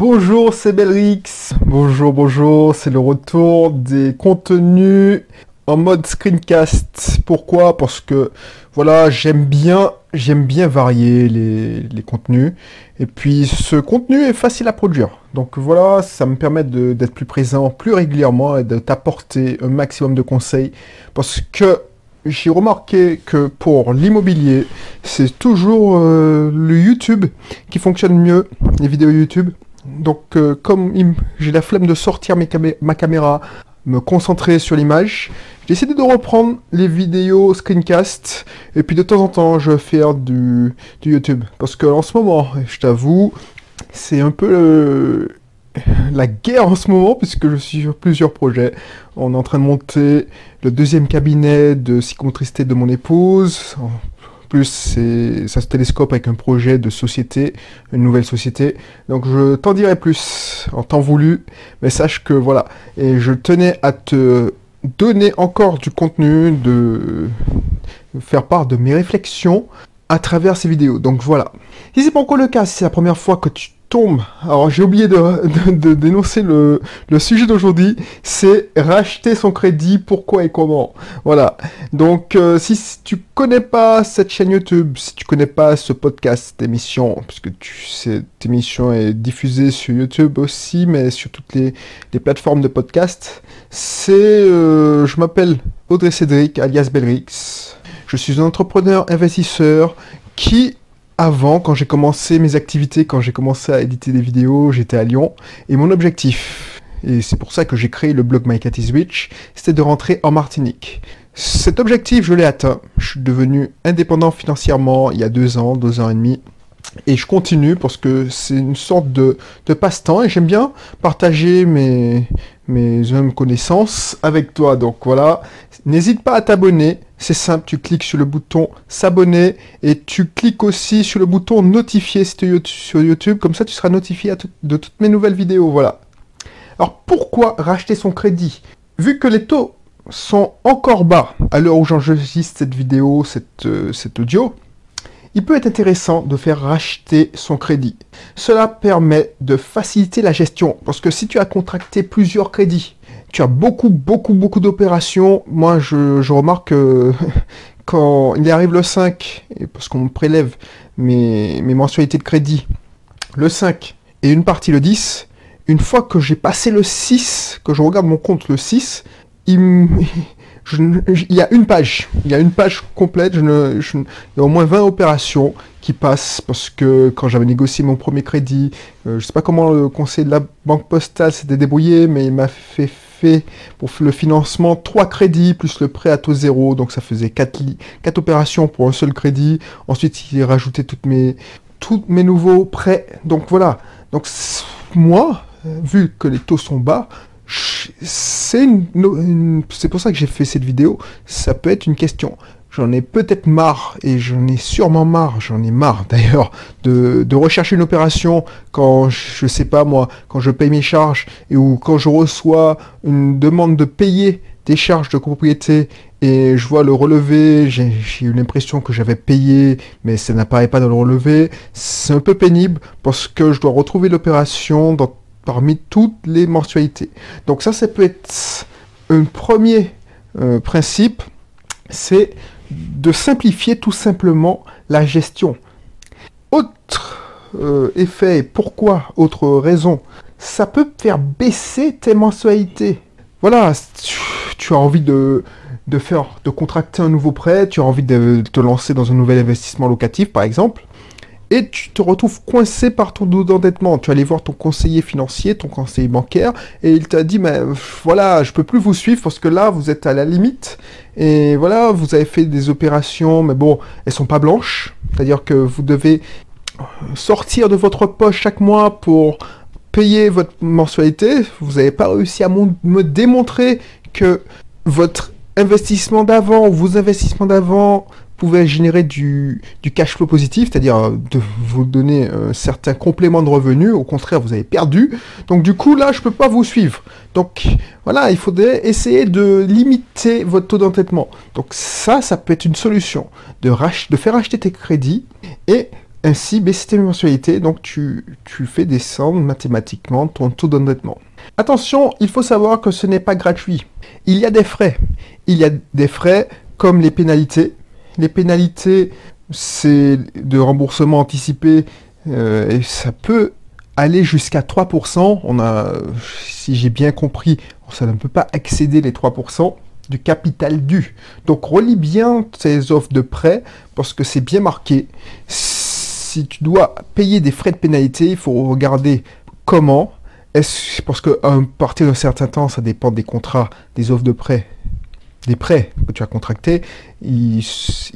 Bonjour, c'est Belrix. Bonjour, bonjour, c'est le retour des contenus en mode screencast. Pourquoi? Parce que voilà, j'aime bien, j'aime bien varier les, contenus. Et puis ce contenu est facile à produire. Donc voilà, ça me permet d'être plus présent plus régulièrement et de t'apporter un maximum de conseils. Parce que j'ai remarqué que pour l'immobilier, c'est toujours euh, le YouTube qui fonctionne mieux, les vidéos YouTube. Donc euh, comme j'ai la flemme de sortir ma caméra, me concentrer sur l'image, j'ai décidé de reprendre les vidéos screencast et puis de temps en temps je vais faire du, YouTube. Parce que en ce moment, je t'avoue, c'est un peu la guerre en ce moment, puisque je suis sur plusieurs projets. On est en train de monter le deuxième cabinet de psychomotricité de mon épouse. Plus, ça se télescope avec un projet de société, une nouvelle société. Donc je t'en dirai plus en temps voulu, mais sache que voilà. Et je tenais à te donner encore du contenu, de faire part de mes réflexions à travers ces vidéos. Donc voilà. Si c'est pas encore le cas, si c'est la première fois que tu tombe. Alors j'ai oublié de, dénoncer le, sujet d'aujourd'hui, c'est racheter son crédit, pourquoi et comment. Voilà. Donc euh, si, tu connais pas cette chaîne YouTube, si tu connais pas ce podcast, cette émission, puisque tu, cette émission est diffusée sur YouTube aussi, mais sur toutes les, plateformes de podcast, c'est, euh, je m'appelle Audrey Cédric, alias Belrix. Je suis un entrepreneur investisseur qui avant, quand j'ai commencé mes activités, quand j'ai commencé à éditer des vidéos, j'étais à Lyon. Et mon objectif, et c'est pour ça que j'ai créé le blog My Cat is Rich, c'était de rentrer en Martinique. Cet objectif, je l'ai atteint. Je suis devenu indépendant financièrement il y a deux ans, deux ans et demi. Et je continue parce que c'est une sorte de, passe-temps et j'aime bien partager mes, mes connaissances avec toi. Donc voilà, n'hésite pas à t'abonner c'est simple, tu cliques sur le bouton s'abonner et tu cliques aussi sur le bouton notifier sur YouTube, comme ça tu seras notifié de toutes mes nouvelles vidéos. Voilà. Alors pourquoi racheter son crédit? Vu que les taux sont encore bas à l'heure où j'enregistre cette vidéo, euh, cet audio, il peut être intéressant de faire racheter son crédit. Cela permet de faciliter la gestion, parce que si tu as contracté plusieurs crédits, tu as beaucoup, beaucoup, beaucoup d'opérations. Moi, je, remarque que quand il arrive le 5, parce qu'on prélève mes, mes mensualités de crédit, le 5 et une partie le 10, une fois que j'ai passé le 6, que je regarde mon compte le 6, il, y a une page, il y a une page complète, je ne, il y a au moins 20 opérations qui passent parce que quand j'avais négocié mon premier crédit, euh, je ne sais pas comment le conseil de la banque postale s'était débrouillé, mais il m'a fait pour le financement 3 crédits plus le prêt à taux zéro, donc ça faisait 4, 4 opérations pour un seul crédit. Ensuite, il rajoutait toutes mes, tous mes nouveaux prêts. Donc voilà. Donc moi, vu que les taux sont bas, c'est pour ça que j'ai fait cette vidéo. Ça peut être une question. J'en ai peut-être marre, et j'en ai sûrement marre, j'en ai marre d'ailleurs, de, rechercher une opération quand, je sais pas moi, quand je paye mes charges, et ou quand je reçois une demande de payer des charges de copropriété, et je vois le relevé, j'ai eu l'impression que j'avais payé, mais ça n'apparaît pas dans le relevé. C'est un peu pénible, parce que je dois retrouver l'opération parmi toutes les mensualités. Donc ça, ça peut être un premier euh, principe, c'est de simplifier tout simplement la gestion. Autre euh, effet, pourquoi, autre raison, ça peut faire baisser tes mensualités. Voilà, tu, as envie de, de, faire, de contracter un nouveau prêt, tu as envie de te lancer dans un nouvel investissement locatif par exemple et tu te retrouves coincé par ton dos d'endettement. Tu allais voir ton conseiller financier, ton conseiller bancaire, et il t'a dit, mais voilà, je peux plus vous suivre parce que là, vous êtes à la limite, et voilà, vous avez fait des opérations, mais bon, elles sont pas blanches, c'est-à-dire que vous devez sortir de votre poche chaque mois pour payer votre mensualité. Vous n'avez pas réussi à me démontrer que votre investissement d'avant vos investissements d'avant pouvait générer du, cash flow positif, c'est-à-dire euh, de vous donner un certain complément de revenus. Au contraire, vous avez perdu. Donc du coup, là, je peux pas vous suivre. Donc voilà, il faudrait essayer de limiter votre taux d'entêtement. Donc ça, ça peut être une solution de, de faire acheter tes crédits et ainsi baisser tes mensualités, donc tu fais descendre mathématiquement ton taux d'endettement. Attention, il faut savoir que ce n'est pas gratuit. Il y a des frais. Il y a des frais comme les pénalités. Les pénalités, c'est de remboursement anticipé euh, et ça peut aller jusqu'à 3%. On a, si j'ai bien compris, ça ne peut pas excéder les 3% du capital dû. Donc relis bien tes offres de prêt parce que c'est bien marqué. Si tu dois payer des frais de pénalité, il faut regarder comment. Est-ce parce que à partir d'un certain temps, ça dépend des contrats, des offres de prêt, des prêts que tu as contractés. Il,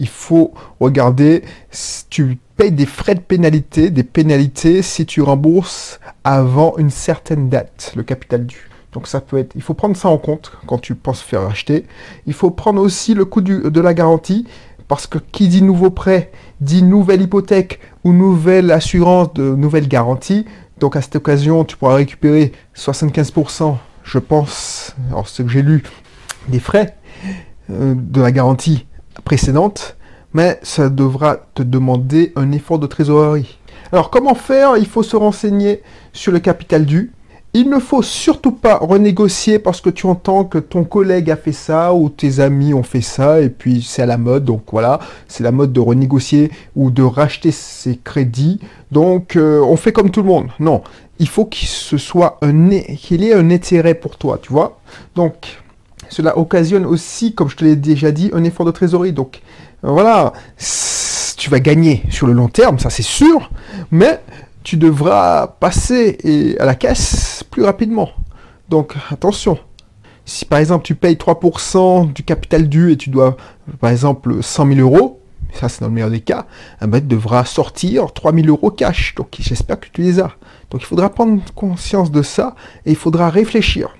faut regarder tu payes des frais de pénalité, des pénalités si tu rembourses avant une certaine date le capital dû. Donc ça peut être, il faut prendre ça en compte quand tu penses faire acheter. Il faut prendre aussi le coût de la garantie parce que qui dit nouveau prêt dit nouvelle hypothèque ou nouvelle assurance de nouvelle garantie. Donc à cette occasion, tu pourras récupérer 75%, je pense, alors ce que j'ai lu, des frais de la garantie précédente, mais ça devra te demander un effort de trésorerie. Alors comment faire? Il faut se renseigner sur le capital dû. Il ne faut surtout pas renégocier parce que tu entends que ton collègue a fait ça ou tes amis ont fait ça et puis c'est à la mode. Donc voilà, c'est la mode de renégocier ou de racheter ses crédits. Donc euh, on fait comme tout le monde. Non, il faut qu'il soit un qu'il ait un intérêt pour toi, tu vois? Donc cela occasionne aussi, comme je te l'ai déjà dit, un effort de trésorerie. Donc voilà, tu vas gagner sur le long terme, ça c'est sûr, mais tu devras passer à la caisse plus rapidement. Donc attention. Si par exemple tu payes 3% du capital dû et tu dois par exemple 100 000 euros, ça c'est dans le meilleur des cas, un ben, tu devras sortir 3 000 euros cash. Donc j'espère que tu les as. Donc il faudra prendre conscience de ça et il faudra réfléchir.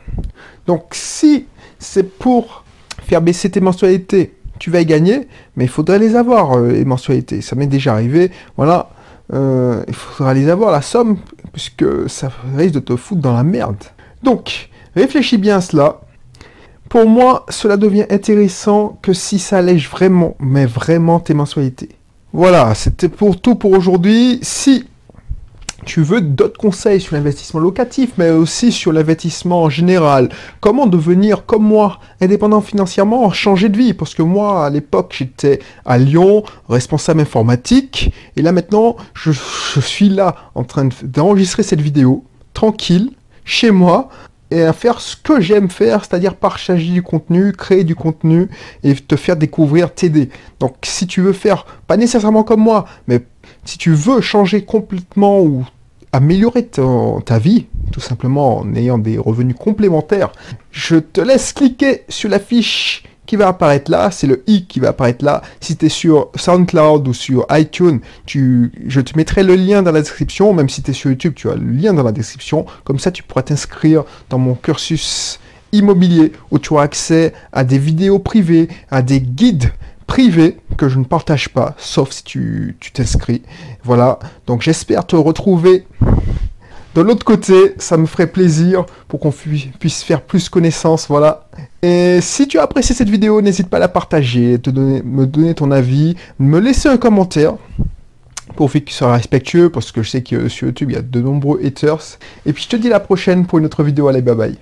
Donc si c'est pour faire baisser tes mensualités, tu vas y gagner, mais il faudrait les avoir, euh, les mensualités. Ça m'est déjà arrivé. Voilà, euh, il faudra les avoir la somme, puisque ça risque de te foutre dans la merde. Donc, réfléchis bien à cela. Pour moi, cela devient intéressant que si ça allège vraiment, mais vraiment tes mensualités. Voilà, c'était pour tout pour aujourd'hui. Si tu veux d'autres conseils sur l'investissement locatif, mais aussi sur l'investissement en général. Comment devenir, comme moi, indépendant financièrement, changer de vie? Parce que moi, à l'époque, j'étais à Lyon, responsable informatique, et là maintenant, je, suis là en train d'enregistrer cette vidéo, tranquille, chez moi, et à faire ce que j'aime faire, c'est-à-dire partager du contenu, créer du contenu et te faire découvrir, t'aider. Donc si tu veux faire, pas nécessairement comme moi, mais si tu veux changer complètement ou améliorer ta vie, tout simplement en ayant des revenus complémentaires, je te laisse cliquer sur la fiche qui va apparaître là, c'est le i qui va apparaître là. Si tu es sur SoundCloud ou sur iTunes, tu, je te mettrai le lien dans la description, même si tu es sur YouTube, tu as le lien dans la description. Comme ça, tu pourras t'inscrire dans mon cursus immobilier où tu auras accès à des vidéos privées, à des guides privé que je ne partage pas, sauf si tu t'inscris. Voilà, donc j'espère te retrouver de l'autre côté, ça me ferait plaisir pour qu'on puisse faire plus connaissance, voilà. Et si tu as apprécié cette vidéo, n'hésite pas à la partager, te donner, me donner ton avis, me laisser un commentaire pour qu'il soit respectueux, parce que je sais que sur YouTube, il y a de nombreux haters. Et puis je te dis à la prochaine pour une autre vidéo. Allez, bye bye.